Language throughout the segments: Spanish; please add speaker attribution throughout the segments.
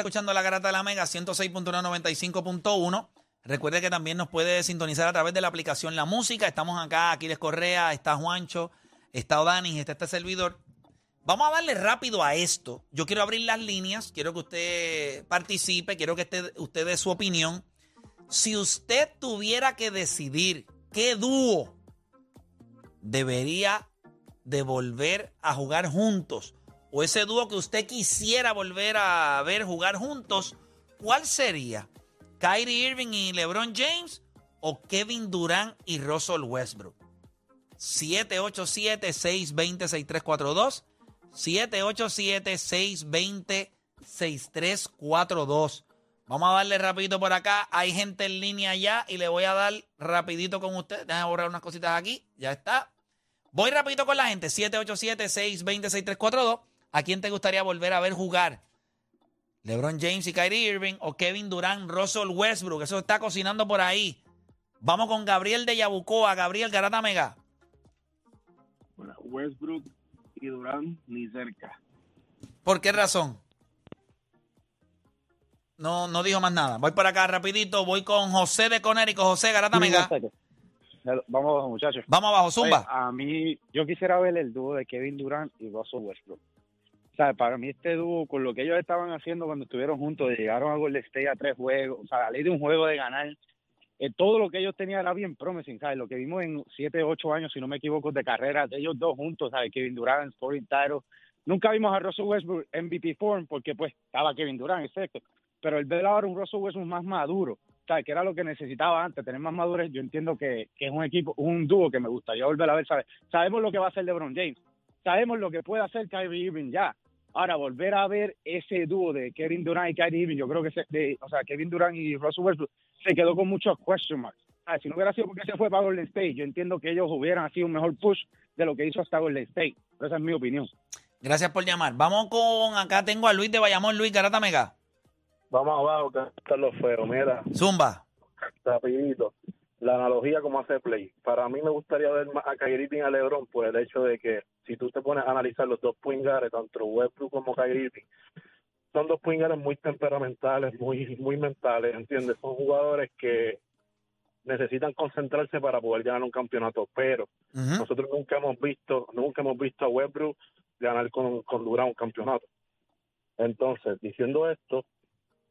Speaker 1: escuchando la garata de la Mega 106.195.1. Recuerde que también nos puede sintonizar a través de la aplicación La Música. Estamos acá, Aquiles Correa, está Juancho, está Odanis, está este servidor. Vamos a darle rápido a esto. Yo quiero abrir las líneas, quiero que usted participe, quiero que usted dé su opinión. Si usted tuviera que decidir qué dúo debería de volver a jugar juntos, o ese dúo que usted quisiera volver a ver jugar juntos, ¿cuál sería? ¿Kyrie Irving y LeBron James o Kevin Durant y Russell Westbrook? 787-620-6342. 787-620-6342. Vamos a darle rapidito por acá. Hay gente en línea ya y le voy a dar rapidito con usted. Déjame borrar unas cositas aquí. Ya está. Voy rapidito con la gente. 787-620-6342. ¿A quién te gustaría volver a ver jugar? LeBron James y Kyrie Irving o Kevin Durant, Russell Westbrook. Eso está cocinando por ahí. Vamos con Gabriel de Yabucoa. Gabriel Garata Mega.
Speaker 2: Bueno, Westbrook y Durant ni cerca.
Speaker 1: ¿Por qué razón? No, no dijo más nada. Voy por acá rapidito. Voy con José de Conérico. José Garata Mega.
Speaker 3: Vamos abajo, muchachos.
Speaker 1: Vamos abajo, Zumba.
Speaker 3: Oye, a mí, yo quisiera ver el dúo de Kevin Durant y Russell Westbrook. Para mí este dúo, con lo que ellos estaban haciendo cuando estuvieron juntos, llegaron a Golden State a tres juegos, o sea, a ley de un juego de ganar, eh, todo lo que ellos tenían era bien promising, ¿sabes? Lo que vimos en siete, ocho años, si no me equivoco, de carrera de ellos dos juntos, ¿sabes? Kevin Durant, Scoring Title. Nunca vimos a Russell Westbrook MVP form porque, pues, estaba Kevin Durant, exacto. Pero el ver ahora un Russell Westbrook más maduro, ¿sabes? Que era lo que necesitaba antes, tener más madurez. Yo entiendo que, que es un equipo, un dúo que me gustaría volver a ver, ¿sabes? Sabemos lo que va a hacer LeBron James. Sabemos lo que puede hacer Kyrie Irving ya. Ahora, volver a ver ese dúo de Kevin Durant y Kyrie Irving, yo creo que, se, de, o sea, Kevin Durant y Russell Westbrook se quedó con muchos question marks. Ah, si no hubiera sido porque se fue para Golden State, yo entiendo que ellos hubieran sido un mejor push de lo que hizo hasta Golden State. Pero esa es mi opinión.
Speaker 1: Gracias por llamar. Vamos con, acá tengo a Luis de Bayamón. Luis Garata Mega.
Speaker 4: Vamos abajo, que están los feos. Mira,
Speaker 1: Zumba.
Speaker 4: rapidito. La analogía como hace Play. Para mí me gustaría ver más a Kyrie Irving y a LeBron por el hecho de que si tú te pones a analizar los dos pingares, tanto Westbrook como Kyrie Irving, son dos pingares muy temperamentales, muy muy mentales, ¿entiendes? Son jugadores que necesitan concentrarse para poder ganar un campeonato, pero nosotros nunca hemos visto, nunca hemos visto a Westbrook ganar con, con Durant un campeonato. Entonces, diciendo esto,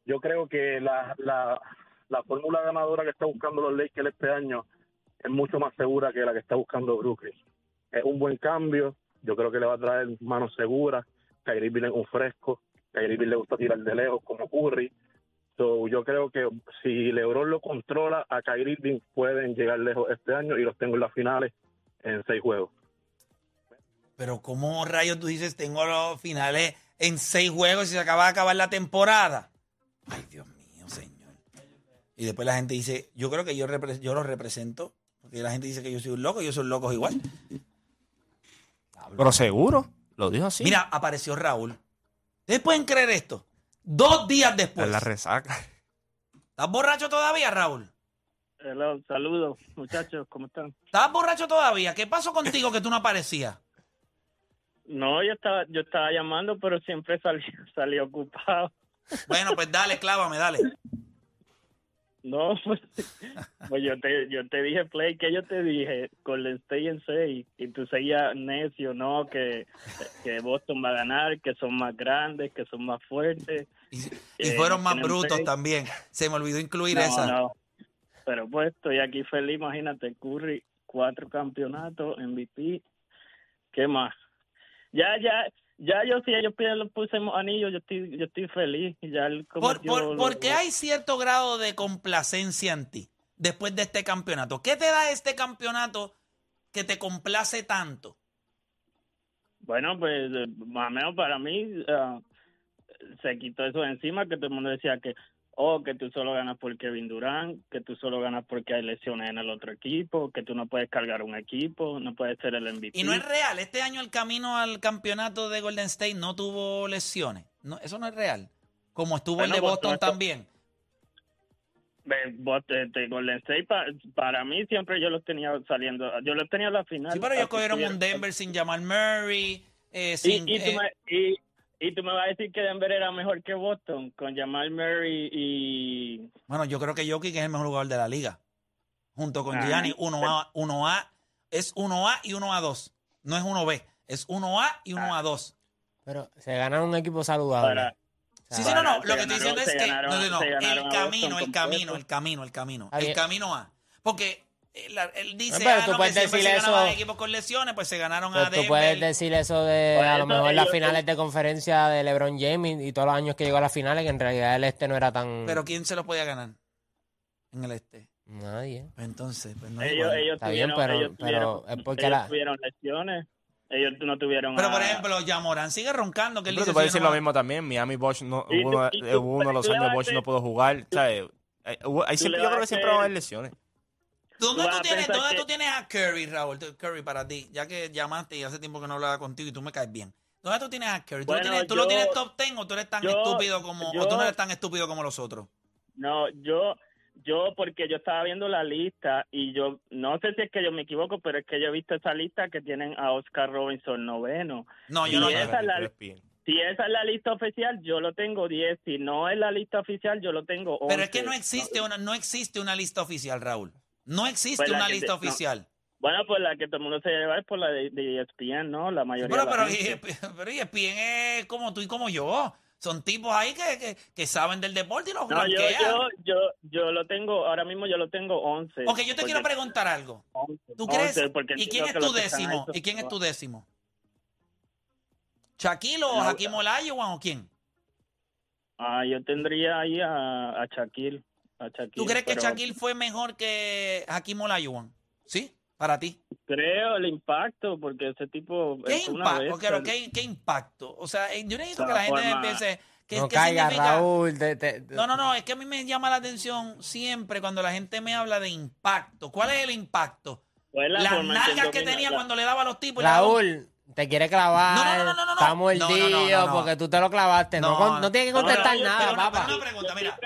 Speaker 4: yo creo que la, la, la fórmula ganadora que está buscando los Lakers este año es mucho más segura que la que está buscando Brooklyn. Es un buen cambio, yo creo que le va a traer manos seguras, Kyrie Irving es un fresco, Kyrie Irving le gusta tirar de lejos como Curry, So, yo creo que si LeBron lo controla, a Kyrie Irving pueden llegar lejos este año y los tengo en las finales en seis juegos.
Speaker 1: Pero ¿cómo rayos tú dices tengo los finales en seis juegos y se acaba de acabar la temporada? Ay, Dios mío. Y después la gente dice, yo creo que yo, repre- yo los represento. Porque la gente dice que yo soy un loco, yo soy un loco igual.
Speaker 5: Pero seguro, lo dijo así.
Speaker 1: Mira, apareció Raúl. ¿Ustedes pueden creer esto? Dos días
Speaker 5: En
Speaker 1: después.
Speaker 5: la resaca.
Speaker 1: ¿Estás borracho todavía, Raúl?
Speaker 2: Hello, saludos, muchachos, ¿cómo están?
Speaker 1: ¿Estás borracho todavía? ¿Qué pasó contigo que tú no aparecías?
Speaker 2: No, yo estaba, yo estaba llamando, pero siempre salí, salí ocupado.
Speaker 1: Bueno, pues dale, clávame, dale.
Speaker 2: No, pues, pues yo te, yo te dije, Play, que yo te dije, Golden State en 6, y tú seguías necio, ¿no? Que, que Boston va a ganar, que son más grandes, que son más fuertes.
Speaker 1: Y, y
Speaker 2: Eh,
Speaker 1: fueron más brutos
Speaker 2: seis.
Speaker 1: también. Se me olvidó incluir
Speaker 2: No,
Speaker 1: esa.
Speaker 2: no. Pero pues estoy aquí feliz, imagínate, Curry, cuatro campeonatos, MVP, ¿qué más? Ya, ya, ya yo si ellos piden los pusimos anillos, yo estoy, yo estoy feliz. Ya él
Speaker 1: Por, por,
Speaker 2: lo-
Speaker 1: porque hay cierto grado de complacencia en ti después de este campeonato. ¿Qué te da este campeonato que te complace tanto?
Speaker 2: Bueno, pues eh, más o menos para mí ah, se quitó eso de encima, que todo el mundo decía que, oh, que tú solo ganas por Kevin Durant, que tú solo ganas porque hay lesiones en el otro equipo, que tú no puedes cargar un equipo, no puedes ser el MVP.
Speaker 1: Y no es real. Este año el camino al campeonato de Golden State no tuvo lesiones. No, eso no es real. Como estuvo el de
Speaker 2: pues,
Speaker 1: Boston
Speaker 2: esto-
Speaker 1: también.
Speaker 2: Este, Golden State, pa- para mí siempre yo los tenía saliendo, yo los tenía a la final.
Speaker 1: Sí, pero ellos cogieron un Denver sin llamar Murray, eh, sin,
Speaker 2: y,
Speaker 1: eh,
Speaker 2: me, y, Y tú me vas a decir que Denver era mejor que Boston con Jamal Murray y...
Speaker 1: Bueno, yo creo que Jokic es el mejor jugador de la liga. Junto con
Speaker 2: Ah,
Speaker 1: Gianni, 1A, 1A, es 1A y 1A2. No es 1B, es 1A y 1A2.
Speaker 6: Pero se ganaron un equipo saludable.
Speaker 2: Para,
Speaker 6: O sea,
Speaker 1: Sí, sí, no, no. Lo que estoy diciendo es que.
Speaker 2: ganaron-
Speaker 1: no, no, no. El camino, el camino, el camino, el camino. El camino A. Porque él, él dice,
Speaker 6: No, pero
Speaker 1: ah,
Speaker 6: tú
Speaker 1: no,
Speaker 6: puedes
Speaker 1: siempre se
Speaker 6: decir
Speaker 1: ganaban
Speaker 6: eso-
Speaker 1: equipos con lesiones, pues se ganaron
Speaker 6: Pues
Speaker 1: a
Speaker 6: tú
Speaker 1: Denver.
Speaker 6: puedes decir eso de
Speaker 2: Por
Speaker 6: a lo mejor las finales de conferencia de LeBron James y todos los años que llegó a las finales, que en realidad el este no era tan.
Speaker 1: Pero ¿quién se los podía ganar en el este?
Speaker 6: Nadie.
Speaker 1: Pues entonces, pues no
Speaker 2: ellos, ellos
Speaker 6: Está bien,
Speaker 2: tuvieron,
Speaker 6: pero-
Speaker 2: ellos
Speaker 6: pero
Speaker 2: tuvieron-
Speaker 6: es porque
Speaker 2: ellos
Speaker 6: la-
Speaker 2: tuvieron lesiones. Ellos no tuvieron
Speaker 1: Pero
Speaker 2: a-
Speaker 1: por ejemplo, Yamoran sigue roncando. Que él
Speaker 5: Pero
Speaker 1: dice,
Speaker 5: tú puedes decir
Speaker 1: no
Speaker 5: lo mismo también. Miami Bosch no,
Speaker 2: Y tú- y tú-
Speaker 5: eh, uno de los
Speaker 2: tú
Speaker 5: años Bosch no pudo jugar. ¿sabes? Eh,
Speaker 2: tú
Speaker 5: siempre yo creo que siempre
Speaker 2: hacer-
Speaker 5: va a haber lesiones.
Speaker 1: ¿Dónde,
Speaker 2: tú
Speaker 1: tienes, ¿dónde
Speaker 2: que-
Speaker 1: tú tienes a Curry, Raúl? Curry para ti, ya que llamaste y hace tiempo que no hablaba contigo y tú me caes bien. ¿Dónde tú tienes a Curry? ¿Tú, lo,
Speaker 2: Bueno,
Speaker 1: tienes, tú lo
Speaker 2: yo-
Speaker 1: tienes top 10 o tú eres tan
Speaker 2: yo-
Speaker 1: estúpido como, o tú no eres tan estúpido como los otros?
Speaker 2: No, yo, yo porque yo estaba viendo la lista y yo, no sé si es que yo me equivoco, pero es que yo he visto esa lista que tienen a Oscar Robinson noveno.
Speaker 1: No,
Speaker 2: Y
Speaker 1: yo no.
Speaker 2: esa es la-. Si esa es la lista oficial, yo lo tengo 10. Si no es la lista oficial, yo lo tengo 11.
Speaker 1: Pero es que no existe una, no existe una lista oficial, Raúl. No existe
Speaker 2: Pues la
Speaker 1: una lista
Speaker 2: te- no.
Speaker 1: oficial.
Speaker 2: Bueno, pues la que todo el mundo se lleva es por la de, de ESPN, ¿no? La mayoría
Speaker 1: Pero,
Speaker 2: de la
Speaker 1: pero, ESPN es como tú y como yo. Son tipos ahí que, que, que saben del deporte y los
Speaker 2: No, yo, yo, yo, yo lo tengo, ahora mismo yo lo tengo 11.
Speaker 1: Ok, yo te quiero preguntar algo.
Speaker 2: 11,
Speaker 1: ¿Tú crees?
Speaker 2: 11, porque
Speaker 1: ¿Y quién es tu décimo? ¿Y quién es tu décimo? ¿Shaquille o Hakim Olajuwon o quién?
Speaker 2: Ah, yo tendría ahí a, a Shaquille. A Shaquille,
Speaker 1: ¿Tú crees que
Speaker 2: pero
Speaker 1: Shaquille fue mejor que Hakim Olajuwon? ¿Sí? Para ti.
Speaker 2: Creo el impacto, porque ese tipo
Speaker 1: ¿Qué
Speaker 2: es una
Speaker 1: impacto? Ok, ¿qué, qué impacto? O sea, eh, yo necesito
Speaker 2: La
Speaker 1: que la gente
Speaker 2: forma-
Speaker 1: empiece... ¿Qué,
Speaker 6: no
Speaker 1: qué
Speaker 6: caiga,
Speaker 1: significa?
Speaker 6: Raúl. te- te-
Speaker 1: No, no, no, es que a mí me llama la atención siempre cuando la gente me habla de impacto. ¿Cuál es el impacto?
Speaker 2: Pues la
Speaker 1: Las nalgas que
Speaker 2: domina
Speaker 1: tenía
Speaker 2: la-
Speaker 1: cuando le daba a los tipos.
Speaker 6: Raúl, te quiere clavar.
Speaker 1: No, no, no, no, no.
Speaker 6: Está mordido porque tú te lo clavaste. No,
Speaker 1: No,
Speaker 6: tiene que contestar nada, papá.
Speaker 1: una pregunta, mira,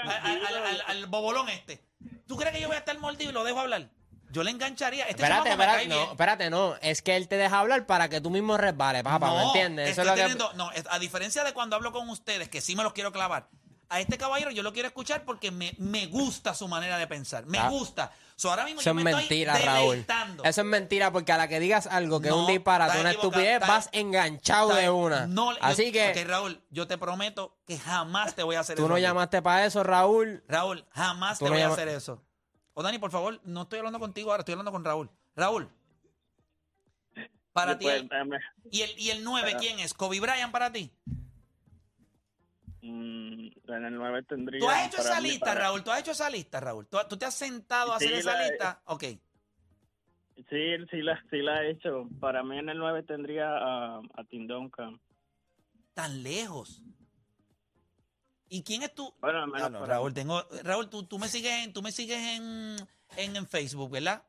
Speaker 1: al, bobolón este. ¿Tú crees que yo voy a estar mordido y lo dejo hablar? Yo le engancharía. Este
Speaker 6: Espérate, espérate, no, espérate, no. Es que él te deja hablar para que tú mismo resbales, papá, ¿me
Speaker 1: No,
Speaker 6: entiendes? Eso
Speaker 1: estoy
Speaker 6: es lo que...
Speaker 1: teniendo- no, a diferencia de cuando hablo con ustedes, que sí me los quiero clavar, a este caballero yo lo quiero escuchar porque me, me gusta su manera de pensar. Me
Speaker 6: Ah.
Speaker 1: gusta. So, ahora mismo
Speaker 6: Eso
Speaker 1: yo
Speaker 6: es
Speaker 1: me
Speaker 6: mentira,
Speaker 1: estoy
Speaker 6: Raúl. Eso es mentira porque a la que digas algo que es un
Speaker 1: No,
Speaker 6: disparate, una estupidez, vas enganchado
Speaker 1: Está
Speaker 6: de una.
Speaker 1: No, yo-
Speaker 6: Así que
Speaker 1: Ok, Raúl, yo te prometo que jamás te voy a hacer
Speaker 6: tú
Speaker 1: eso.
Speaker 6: no
Speaker 1: a ti.
Speaker 6: llamaste para eso, Raúl.
Speaker 1: Raúl, jamás
Speaker 6: Tú
Speaker 1: te
Speaker 6: no
Speaker 1: voy a hacer eso. O Dani, por favor, no estoy hablando contigo ahora, estoy hablando con Raúl. Raúl. Para ti.
Speaker 2: Pues,
Speaker 1: el- ¿Y el, y el 9
Speaker 2: Ah.
Speaker 1: quién es? ¿Kobe Bryant para ti?
Speaker 2: Mm, en el 9 tendría.
Speaker 1: ¿Tú has hecho esa
Speaker 2: mí,
Speaker 1: lista,
Speaker 2: para-
Speaker 1: Raúl? ¿Tú has hecho esa lista, Raúl? ¿Tú, tú te has sentado a hacer esa
Speaker 2: la-
Speaker 1: lista? Ok.
Speaker 2: Sí, sí la, sí la he hecho. Para mí en el 9 tendría a, a Tim Duncan.
Speaker 1: Tan lejos. ¿Y quién es tu...?
Speaker 2: Bueno, al menos
Speaker 1: no,
Speaker 2: para-
Speaker 1: Raúl, tengo... Raúl, tú, tú me sigues, en, tú me sigues en, en, en Facebook, ¿verdad?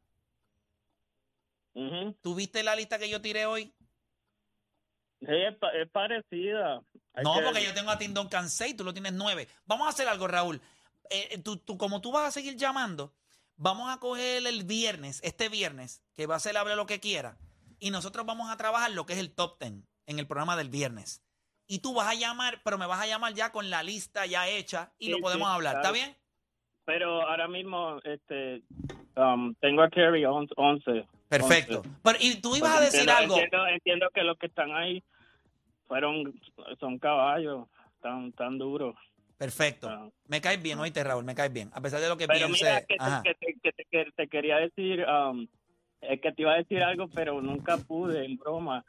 Speaker 2: Ujú.
Speaker 1: ¿Tú viste la lista que yo tiré hoy?
Speaker 2: Sí, es, pa- es parecida. Hay
Speaker 1: No,
Speaker 2: que-
Speaker 1: porque yo tengo a Tim Duncan 6, tú lo tienes 9. Vamos a hacer algo, Raúl. Eh, eh, tú, tú- como tú vas a seguir llamando, vamos a coger el viernes, este viernes, que va a ser hable lo que quiera, y nosotros vamos a trabajar lo que es el top 10 en el programa del viernes. Y tú vas a llamar, pero me vas a llamar ya con la lista ya hecha y
Speaker 2: Sí,
Speaker 1: lo podemos
Speaker 2: sí,
Speaker 1: hablar.
Speaker 2: claro.
Speaker 1: ¿Está bien?
Speaker 2: Pero ahora mismo este, um, tengo a Kerry 11.
Speaker 1: Perfecto. Pero, y tú ibas a decir
Speaker 2: entiendo,
Speaker 1: algo.
Speaker 2: Entiendo, entiendo que los que están ahí fueron son caballos tan tan duros.
Speaker 1: Perfecto.
Speaker 2: Ah.
Speaker 1: Me caes bien, oíste, Raúl, me caes bien. A pesar de lo que
Speaker 2: Pero
Speaker 1: piense.
Speaker 2: mira, que, te,
Speaker 1: Ajá.
Speaker 2: que, te, que te- que te quería decir, um, es que te iba a decir algo, pero nunca pude, en broma.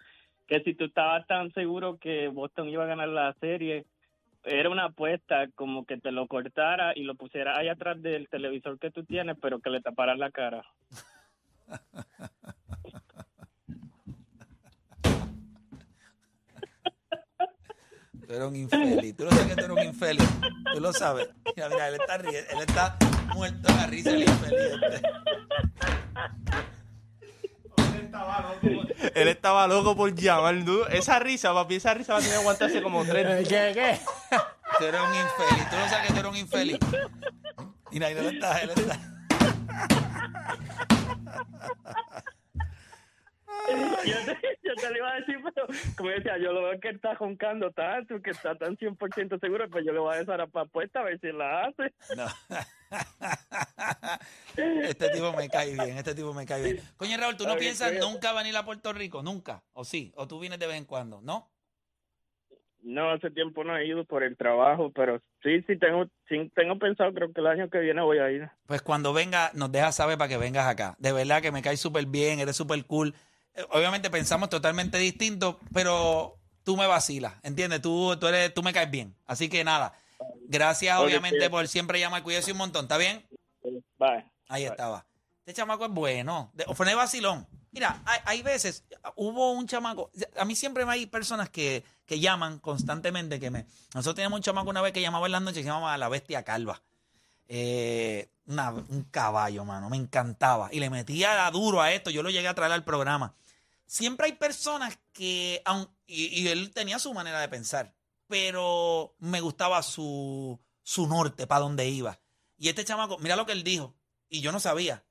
Speaker 2: Que si tú estabas tan seguro que Boston iba a ganar la serie, era una apuesta como que te lo cortara y lo pusiera ahí atrás del televisor que tú tienes, pero que le taparas la cara.
Speaker 1: Tú eres un infeliz. Tú lo sabes que tú eres un infeliz. Tú lo sabes. Mira, mira, él está riendo. Él está muerto de la risa el infeliz. este.
Speaker 5: Él estaba loco por llamar. ¿no? Esa risa, papi, esa risa va a tener que aguantarse como tres.
Speaker 6: ¿Qué, qué?
Speaker 1: Tú eres un infeliz. Tú lo sabes que tú eres un infeliz. Mira, ahí él está, él está.
Speaker 2: Yo te, yo te lo iba a decir, pero como yo decía, yo lo veo que está roncando tanto, que está tan 100% seguro, pues yo le voy a dejar para apuesta a ver si la hace.
Speaker 1: No. este tipo me cae bien, este tipo me cae bien. Coño, Raúl, ¿tú no piensas nunca venir a Puerto Rico? ¿Nunca? ¿O sí? ¿O tú vienes de vez en cuando? ¿No?
Speaker 2: No, hace tiempo no he ido por el trabajo, pero sí, sí tengo, sí tengo pensado, creo que el año que viene voy a ir.
Speaker 1: Pues cuando venga, nos dejas saber para que vengas acá. De verdad que me caes súper bien, eres súper cool. Obviamente pensamos totalmente distinto, pero tú me vacilas, ¿entiendes? Tú, tú, eres, tú me caes bien. Así que nada, gracias obviamente por siempre llamar. Cuídese un montón, ¿está bien?
Speaker 2: Bye.
Speaker 1: Ahí
Speaker 2: Bye.
Speaker 1: estaba. Este chamaco es bueno. De, fue vacilón. Mira, hay, hay veces, hubo un chamaco, a mí siempre hay personas que, que llaman constantemente, que me... Nosotros teníamos un chamaco una vez que llamaba en las noches, que se llamaba La Bestia Calva. Eh, una- un caballo, mano, me encantaba. Y le metía duro a esto, yo lo llegué a traer al programa. Siempre hay personas que, aun- y, él tenía su manera de pensar, pero me gustaba su, su norte, para dónde iba. Y este chamaco, mira lo que él dijo, y yo no sabía.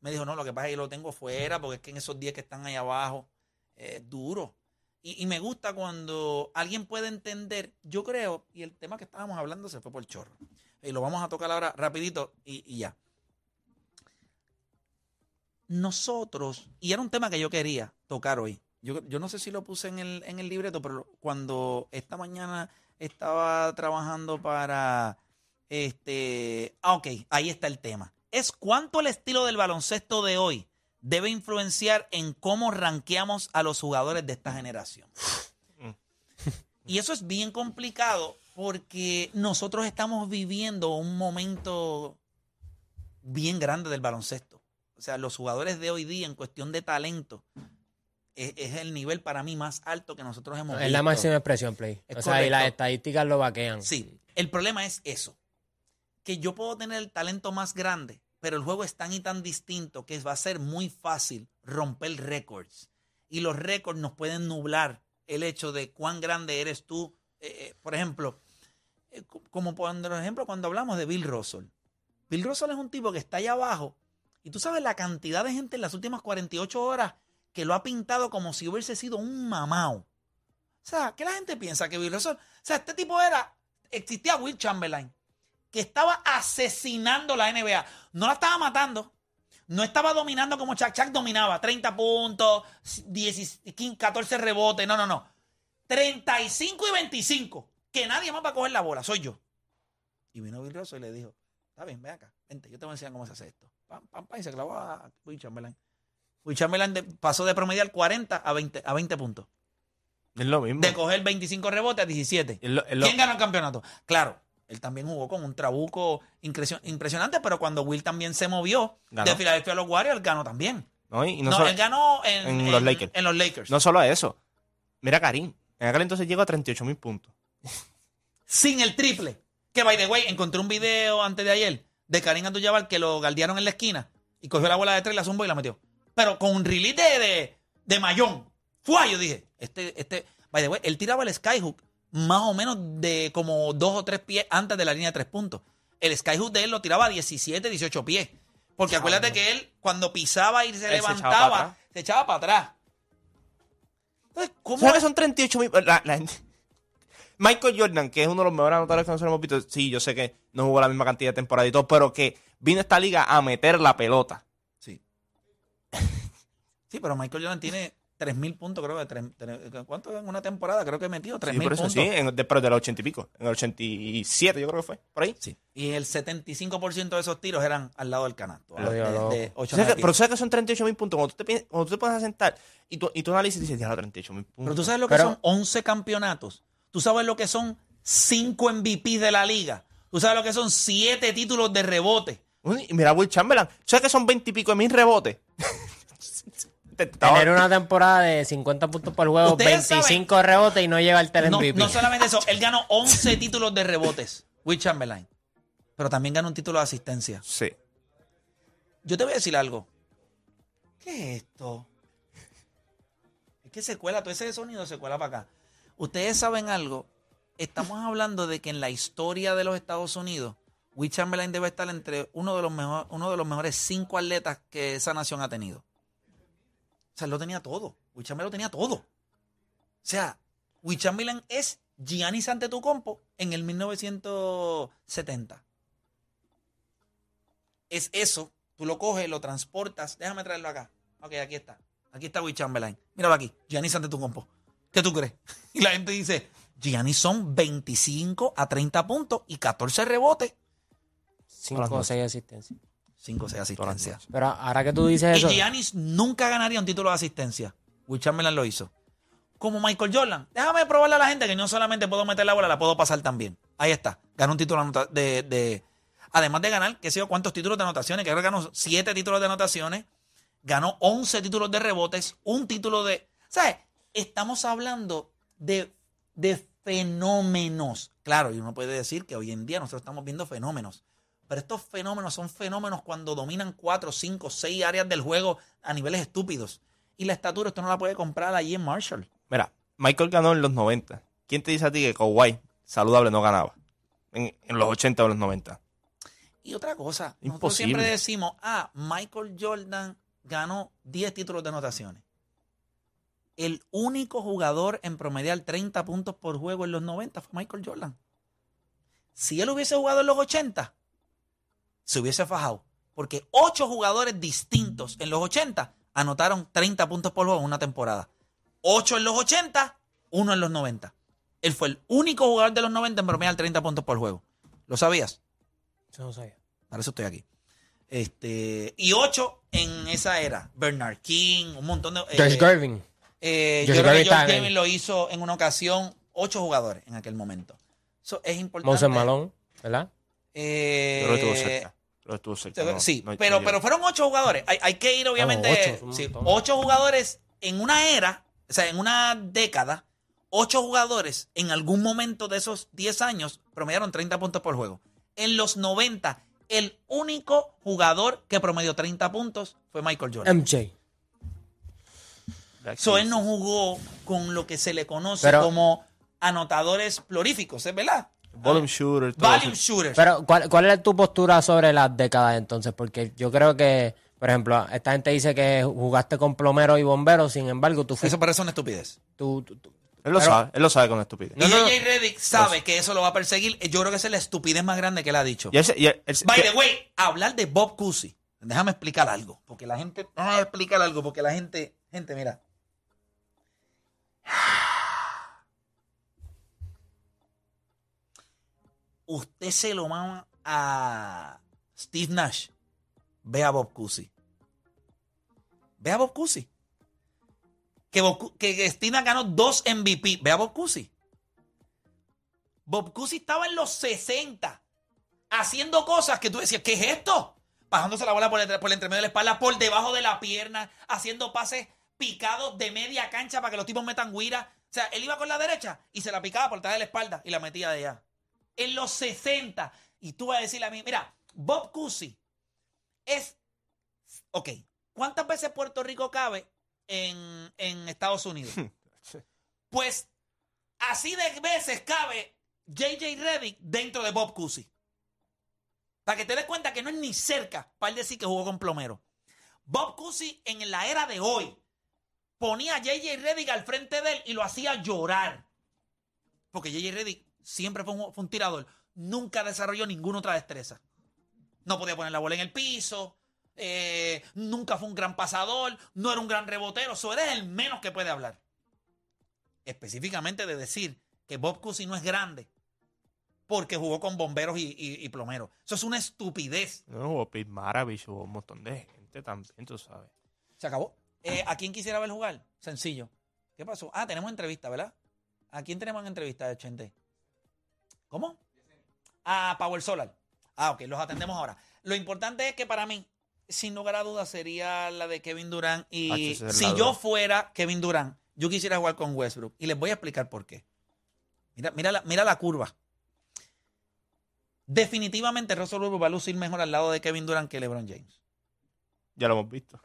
Speaker 1: Me dijo, no, lo que pasa es que lo tengo fuera, porque es que en esos días que están ahí abajo, es duro. Y, me gusta cuando alguien puede entender, yo creo, y el tema que estábamos hablando se fue por el chorro. Y lo vamos a tocar ahora rapidito y ya. Nosotros, y era un tema que yo quería tocar hoy. Yo, yo no sé si lo puse en el, en el libreto, pero cuando esta mañana estaba trabajando para este. Ah, ok, ahí está el tema. Es cuánto el estilo del baloncesto de hoy debe influenciar en cómo ranqueamos a los jugadores de esta generación. Y eso es bien complicado porque nosotros estamos viviendo un momento bien grande del baloncesto. O sea, los jugadores de hoy día en cuestión de talento es, es el nivel para mí más alto que nosotros hemos
Speaker 6: Es la
Speaker 1: visto.
Speaker 6: máxima expresión, Play.
Speaker 1: Es
Speaker 6: o sea, y las estadísticas lo vaquean.
Speaker 1: Sí, el problema es eso, que yo puedo tener el talento más grande, pero el juego es tan y tan distinto que va a ser muy fácil romper récords. Y los récords nos pueden nublar el hecho de cuán grande eres tú. Eh, eh, por ejemplo, eh, co- como por ejemplo cuando hablamos de Bill Russell. Bill Russell es un tipo que está allá abajo y tú sabes la cantidad de gente en las últimas 48 horas que lo ha pintado como si hubiese sido un mamao. O sea, ¿qué la gente piensa que Bill Russell? O sea, este tipo era, existía Will Chamberlain, que estaba asesinando la NBA. No la estaba matando. No estaba dominando como Chuck. Chuck dominaba. 30 puntos, 10, 15, 14 rebotes. No, no, no. 35 y 25. Que nadie más va a coger la bola. Soy yo. Y vino Bill Russell y le dijo, está bien, ven acá. Vente, yo te voy a enseñar cómo se hace esto. Pam, pam, pam, y se clavó a Will Chamberlain. Will Chamberlain de- pasó de promediar 40 a 20, a 20 puntos.
Speaker 5: Es lo mismo.
Speaker 1: De coger 25 rebotes a 17.
Speaker 5: Es lo- es lo-
Speaker 1: ¿Quién ganó el campeonato? Claro, él también jugó con un trabuco impresio- impresionante, pero cuando Will también se movió
Speaker 5: Ganó.
Speaker 1: de Filadelfia a los Warriors, ganó también.
Speaker 5: ¿no? Y no,
Speaker 1: No,
Speaker 5: solo,
Speaker 1: él ganó en,
Speaker 5: en los Lakers.
Speaker 1: en los Lakers.
Speaker 5: no solo eso. Mira, Karim. En aquel entonces llegó a 38 mil puntos.
Speaker 1: Sin el triple. Que, by the way, encontré un video antes de ayer de Karim Abdul-Jabbar que lo galdearon en la esquina y cogió la bola de tres, la zumbó y la metió. Pero con un release de, de, de mayón. Fue, yo dije, este, este, by the way, él tiraba el skyhook más o menos de como dos o tres pies antes de la línea de tres puntos. El skyhook de él lo tiraba a 17, 18 pies. Porque acuérdate que él, cuando pisaba y se
Speaker 5: Él se echaba para
Speaker 1: levantaba,
Speaker 5: atrás.
Speaker 1: se echaba para atrás. Entonces, ¿cómo
Speaker 5: ¿Sabes que son 38 mil? La, la gente- Michael Jordan, que es uno de los mejores anotadores que nosotros hemos visto, sí, yo sé que no jugó la misma cantidad de temporada y todo, pero que vino a esta liga a meter la pelota.
Speaker 1: Sí. Sí, pero Michael Jordan tiene 3.000 puntos, creo que. tres- tres- ¿Cuánto en una temporada? Creo que metió 3.000
Speaker 5: Sí, por eso
Speaker 1: puntos.
Speaker 5: sí, en, de, pero de los 80 y pico. En el 87 yo creo que fue, por ahí.
Speaker 1: Sí. Y el 75% de esos tiros eran al lado del canasto.
Speaker 6: Lo
Speaker 1: de,
Speaker 6: digo, loco.
Speaker 1: de ocho,
Speaker 5: O sea
Speaker 1: nueve
Speaker 5: que- pero sabes que son 38 mil puntos. Cuando tú, te, cuando tú te pones a sentar y tú, y tú analizas y dices, ya, 38 mil puntos.
Speaker 1: Pero tú sabes lo que
Speaker 6: Pero-
Speaker 1: son 11 campeonatos. Tú sabes lo que son 5 MVP de la liga. Tú sabes lo que son 7 títulos de rebote.
Speaker 5: Uy, y mira, Will Chamberlain. ¿Sabes que son 20 y pico de mil rebotes?
Speaker 6: Tener una temporada de 50 puntos por juego,
Speaker 1: Ustedes
Speaker 6: 25 rebotes y no lleva el tele
Speaker 1: No,
Speaker 6: MVP.
Speaker 1: no solamente eso, él ganó 11 títulos de rebotes, Will Chamberlain. Pero también ganó un título de asistencia.
Speaker 5: Sí.
Speaker 1: Yo te voy a decir algo. ¿Qué es esto? Es que se cuela, todo ese sonido se cuela para acá. Ustedes saben algo. Estamos hablando de que en la historia de los Estados Unidos, Will Chamberlain debe estar entre uno de los, mejor- uno de los mejores cinco atletas que esa nación ha tenido. O sea, él lo tenía todo. Will Chamberlain lo tenía todo. O sea, Will Chamberlain es Giannis Antetokounmpo en el 1970. Es eso. Tú lo coges, lo transportas. Déjame traerlo acá. Ok, aquí está. Aquí está Will Chamberlain. Míralo aquí. Giannis Antetokounmpo. ¿Qué tú crees? Y la gente dice, Giannis son 25 a 30 puntos y 14 rebotes.
Speaker 6: 5 o 6 asistencias.
Speaker 1: 5 o 6 asistencias.
Speaker 6: Pero ahora que tú dices
Speaker 1: Y
Speaker 6: eso,
Speaker 1: Giannis nunca ganaría un título de asistencia. Will Chamberlain lo hizo. Como Michael Jordan. Déjame probarle a la gente que no solamente puedo meter la bola, la puedo pasar también. Ahí está. Ganó un título de, de- Además de ganar, qué sé yo, cuántos títulos de anotaciones. Creo que ganó 7 títulos de anotaciones. Ganó 11 títulos de rebotes. Un título de... ¿Sabes? Estamos hablando de, de fenómenos. Claro, y uno puede decir que hoy en día nosotros estamos viendo fenómenos. Pero estos fenómenos son fenómenos cuando dominan cuatro, cinco, seis áreas del juego a niveles estúpidos. Y la estatura usted no la puede comprar allí en Marshall.
Speaker 5: Mira, Michael ganó en los 90. ¿Quién te dice a ti que Kawhi, saludable, no ganaba? En, en los 80 o los 90.
Speaker 1: Y otra cosa, nosotros
Speaker 5: Imposible.
Speaker 1: siempre decimos, ah, Michael Jordan ganó 10 títulos de anotaciones. El único jugador en promediar 30 puntos por juego en los 90 fue Michael Jordan. Si él hubiese jugado en los 80, se hubiese fajado. Porque ocho jugadores distintos en los 80 anotaron 30 puntos por juego en una temporada. Ocho en los 80, uno en los 90. Él fue el único jugador de los 90 en promediar 30 puntos por juego. ¿Lo sabías?
Speaker 6: Eso no sabía.
Speaker 1: Para eso estoy aquí. Este, y ocho en esa era. Bernard King, un montón de. eh,
Speaker 6: George Gervin.
Speaker 1: Eh, yo creo que George lo hizo en una ocasión. Ocho jugadores en aquel momento. Eso es importante.
Speaker 6: Moses Malone, ¿verdad?
Speaker 1: Eh,
Speaker 5: Pero estuvo cerca. Pero estuvo cerca. no-
Speaker 1: sí,
Speaker 5: no-
Speaker 1: pero,
Speaker 5: no
Speaker 1: pero fueron ocho jugadores. Hay, hay que ir, obviamente.
Speaker 6: ocho,
Speaker 1: sí, ocho jugadores en una era, o sea, en una década. Ocho jugadores en algún momento de esos 10 años promediaron 30 puntos por juego. En los 90, el único jugador que promedió 30 puntos fue Michael Jordan.
Speaker 6: MJ.
Speaker 1: So, él no jugó con lo que se le conoce
Speaker 6: Pero-
Speaker 1: como anotadores floríficos, ¿es verdad?
Speaker 5: Volume shooter. todo
Speaker 1: Volume
Speaker 5: eso.
Speaker 1: shooters.
Speaker 6: Pero, ¿cuál, ¿cuál es tu postura sobre las décadas entonces? Porque yo creo que, por ejemplo, esta gente dice que jugaste con plomeros y bomberos, sin embargo, tú fuiste...
Speaker 1: Eso parece una estupidez.
Speaker 6: tú- tú- tú-
Speaker 5: Él lo
Speaker 6: Pero-
Speaker 5: sabe. Él lo sabe con estupidez.
Speaker 1: y JJ Redick sabe que eso lo va a perseguir. Yo creo que esa es la estupidez más grande que él ha dicho.
Speaker 5: Y él se- y él- él se-
Speaker 1: By
Speaker 5: que-
Speaker 1: the way, hablar de Bob Cousy. Déjame explicar algo. Porque la gente. Déjame explicar algo. Porque la gente. Gente, mira. Usted se lo mama a Steve Nash. Ve a Bob Cousy. Ve a Bob Cousy. Que, que Steve Nash ganó dos MVP. Ve a Bob Cousy. Bob Cousy estaba en los 60 haciendo cosas que tú decías, ¿qué es esto? Bajándose la bola por el, por el entremedio de la espalda, por debajo de la pierna, haciendo pases picados de media cancha para que los tipos metan guira. O sea, él iba con la derecha y se la picaba por detrás de la espalda y la metía de allá. En los 60. Y tú vas a decirle a mí, mira, Bob Cousy es... Ok, ¿cuántas veces Puerto Rico cabe en, en Estados Unidos? Pues así de veces cabe JJ Reddick dentro de Bob Cousy. Para que te des cuenta que no es ni cerca para él decir que jugó con plomero. Bob Cousy en la era de hoy ponía a JJ Reddick al frente de él y lo hacía llorar. Porque JJ Reddick siempre fue un, fue un tirador. Nunca desarrolló ninguna otra destreza. No podía poner la bola en el piso. eh, nunca fue un gran pasador. No era un gran rebotero. Eso eres el menos que puede hablar. Específicamente de decir que Bob Cousy no es grande porque jugó con bomberos y, y- y plomeros. Eso es una estupidez.
Speaker 5: No, hubo Pete Maravich, hubo un montón de gente también, tú sabes.
Speaker 1: Se acabó. Eh, ¿A quién quisiera ver jugar? Sencillo. ¿Qué pasó? Ah, tenemos entrevista, ¿verdad? ¿A quién tenemos en entrevista de Chente? ¿Cómo? A Power Solar. Ah, ok, los atendemos ahora. Lo importante es que para mí, sin lugar a dudas, sería la de Kevin Durant. Y
Speaker 5: esa es
Speaker 1: si
Speaker 5: la
Speaker 1: yo
Speaker 5: duda.
Speaker 1: fuera Kevin Durant, yo quisiera jugar con Westbrook. Y les voy a explicar por qué. Mira, mira, la, mira la curva. Definitivamente Russell Westbrook va a lucir mejor al lado de Kevin Durant que LeBron James.
Speaker 5: Ya lo hemos visto.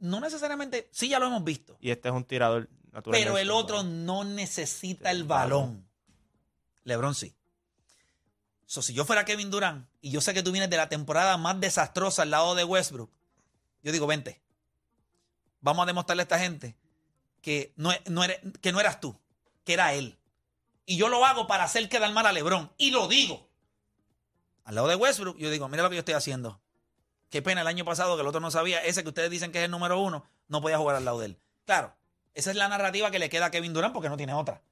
Speaker 1: No necesariamente, sí ya lo hemos visto.
Speaker 5: Y este es un tirador natural.
Speaker 1: Pero el otro no necesita el balón. LeBron sí. So, si yo fuera Kevin Durant y yo sé que tú vienes de la temporada más desastrosa al lado de Westbrook, yo digo, vente. vamos a demostrarle a esta gente que no, e- no eres, que no eras tú, que era él. Y yo lo hago para hacer quedar mal a LeBron. Y lo digo. Al lado de Westbrook, yo digo, mira lo que yo estoy haciendo. Qué pena el año pasado que el otro no sabía. Ese que ustedes dicen que es el número uno, no podía jugar al lado de él. Claro, esa es la narrativa que le queda a Kevin Durant porque no tiene otra.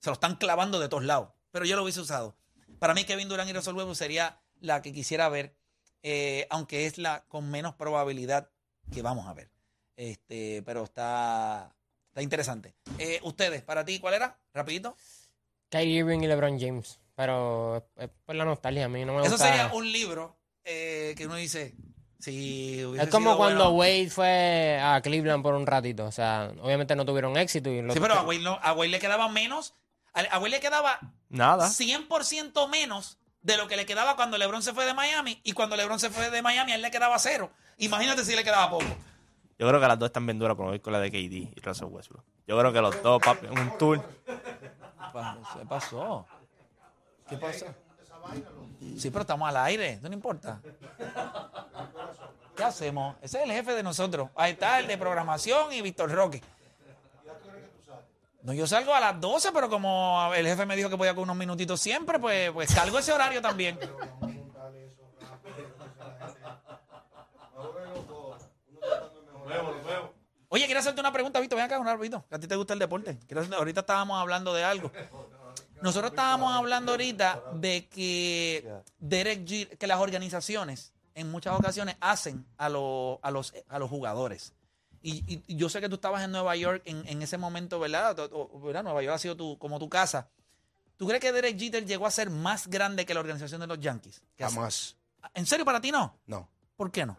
Speaker 1: Se lo están clavando de todos lados. Pero yo lo hubiese usado. Para mí, Kevin Durant y Russell Westbrook sería la que quisiera ver, eh, aunque es la con menos probabilidad que vamos a ver. Este, pero está, está interesante. Eh, ustedes, para ti, ¿cuál era? Rapidito.
Speaker 6: Kyrie Irving y LeBron James. Pero es, por la nostalgia. A mí no me
Speaker 1: Eso
Speaker 6: gusta.
Speaker 1: sería un libro eh, que uno dice, si
Speaker 6: Es como cuando
Speaker 1: bueno-
Speaker 6: Wade fue a Cleveland por un ratito. O sea, obviamente no tuvieron éxito. Y
Speaker 1: Sí, pero a Wade, no- a Wade le quedaba menos. A, a Wade le quedaba
Speaker 5: Nada.
Speaker 1: 100% menos de lo que le quedaba cuando LeBron se fue de Miami. Y cuando LeBron se fue de Miami, a él le quedaba cero. Imagínate si le quedaba poco.
Speaker 5: Yo creo que las dos están bien duras, voy con la de KD y Russell Westbrook. Yo creo que los dos, papi, en un tour.
Speaker 1: ¿Qué pasó? ¿Qué pasó? Sí, pero estamos al aire, no importa. ¿Qué hacemos? Ese es el jefe de nosotros. Ahí está el de programación y Víctor Roque. No, yo salgo a las 12, pero como el jefe me dijo que podía con unos minutitos siempre, pues, pues salgo ese horario también. Oye, quiero hacerte una pregunta, Víctor. Ven acá, un que A ti te gusta el deporte. Quiero hacerte- ahorita estábamos hablando de algo. Nosotros estábamos hablando ahorita de que Derek Jeter- que las organizaciones en muchas ocasiones hacen a, los a, los, a los jugadores. Y, y- yo sé que tú estabas en Nueva York en, en ese momento, ¿verdad? O- o- ¿verdad? Nueva York ha sido tu, como tu casa. ¿Tú crees que Derek Jeter llegó a ser más grande que la organización de los Yankees?
Speaker 7: Jamás.
Speaker 1: ¿En serio para ti no?
Speaker 7: No.
Speaker 1: ¿Por qué no?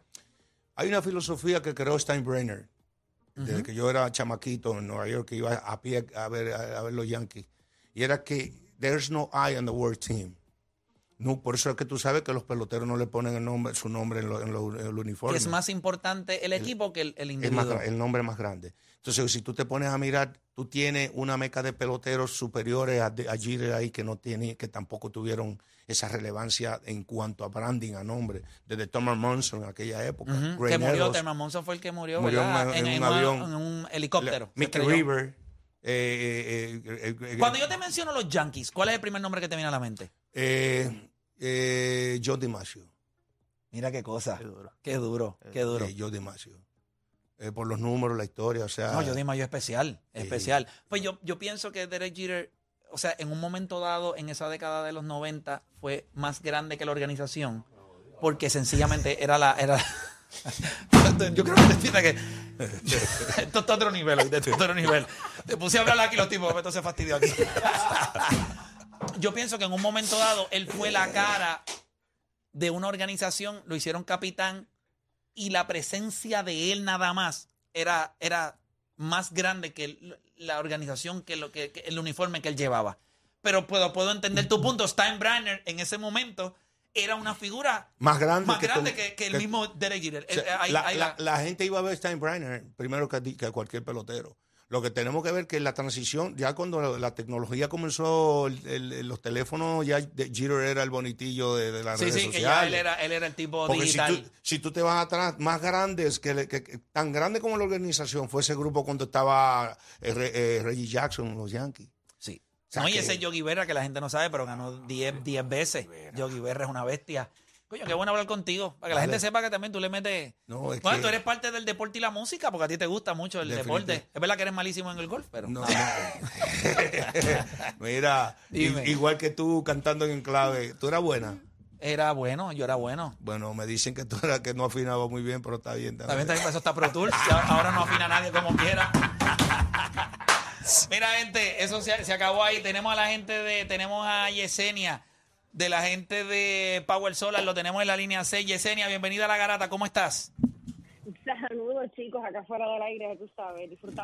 Speaker 7: Hay una filosofía que creó Steinbrenner. Desde
Speaker 1: Ujú.
Speaker 7: que yo era chamaquito en Nueva York, que iba a pie a ver, a, ver los Yankees. Y era que there's no I on the word team. No, por eso es que tú sabes que los peloteros no le ponen el nombre, su nombre en, lo- en lo- en el uniforme.
Speaker 1: es más importante el equipo que el, el
Speaker 7: Es más
Speaker 1: individuo.
Speaker 7: el nombre más grande. Entonces, si tú te pones a mirar, tú tienes una meca de peloteros superiores a, a ahí que no tiene, que tampoco tuvieron esa relevancia en cuanto a branding, a nombre, desde Thomas Monson en aquella época.
Speaker 1: Que murió, Terman Monson fue el que murió,
Speaker 7: en- en un avión.
Speaker 1: en un helicóptero.
Speaker 7: Mickey. River. eh, eh, eh, eh,
Speaker 1: Cuando yo te menciono los Yankees, ¿cuál es el primer nombre que te viene a la mente?
Speaker 7: Eh, eh, Joe DiMaggio.
Speaker 1: Mira qué cosa.
Speaker 5: Qué duro.
Speaker 1: Qué duro, qué duro.
Speaker 7: Eh, Joe DiMaggio. Eh, por los números, la historia, o sea.
Speaker 1: No, yo dime yo especial,
Speaker 7: Sí.
Speaker 1: especial. Pues yo, yo pienso que Derek Jeter, o sea, en un momento dado, en esa década de los 90, fue más grande que la organización, porque sencillamente era la... Era yo creo que que esto está otro nivel, otro nivel. Te puse a hablar aquí los tipos, esto se fastidió aquí. Yo pienso que en un momento dado él fue la cara de una organización, lo hicieron capitán y la presencia de él nada más era, era más grande que el- la organización, que, lo, que, que el uniforme que él llevaba. Pero puedo, puedo entender tu punto. Steinbrenner en ese momento era una figura
Speaker 7: Más grande,
Speaker 1: más
Speaker 7: que,
Speaker 1: grande que, que el mismo Derek Jeter.
Speaker 7: o sea,
Speaker 1: Eh, ahí-
Speaker 7: la, gente iba a ver Steinbrenner primero que, que cualquier pelotero. Lo que tenemos que ver que la transición, ya cuando la tecnología comenzó, el- el- los teléfonos, ya de- Jeter era el bonitillo de, de las
Speaker 1: sí,
Speaker 7: redes
Speaker 1: sí, que
Speaker 7: sociales.
Speaker 1: ya él era, él era el tipo
Speaker 7: Porque si
Speaker 1: digital.
Speaker 7: tú, si tú te vas atrás, más grandes, que, que- que- tan grande como la organización fue ese grupo cuando estaba eh, eh, Reggie Jackson, los Yankees.
Speaker 1: Sí.
Speaker 7: sea
Speaker 1: no, y
Speaker 7: que-
Speaker 1: ese Yogi Berra que la gente no sabe, pero ganó 10 10 veces. Yogi Berra es una bestia. Coño, qué bueno hablar contigo. Para que la gente sepa que también tú le metes.
Speaker 7: No, es
Speaker 1: bueno,
Speaker 7: que-
Speaker 1: tú eres parte del deporte y la música, porque a ti te gusta mucho el
Speaker 7: Definitivo.
Speaker 1: deporte. Es verdad que eres malísimo en el golf, pero.
Speaker 7: No, no. Mira,
Speaker 1: Dime.
Speaker 7: igual que tú cantando en clave, ¿tú eras buena?
Speaker 1: Era bueno, yo era bueno.
Speaker 7: Bueno, me dicen que tú eras que no afinaba muy bien, pero está bien.
Speaker 1: También, también para eso está Pro. Ya- Ahora no afina nadie como quiera. Mira, gente, eso se, se acabó ahí. Tenemos a la gente de, tenemos a Yesenia, de la gente de Power Solar, lo tenemos en la línea 6. Yesenia, bienvenida a la garata, ¿cómo estás?
Speaker 8: Saludos chicos, acá fuera del aire, tú sabes, disfrutando.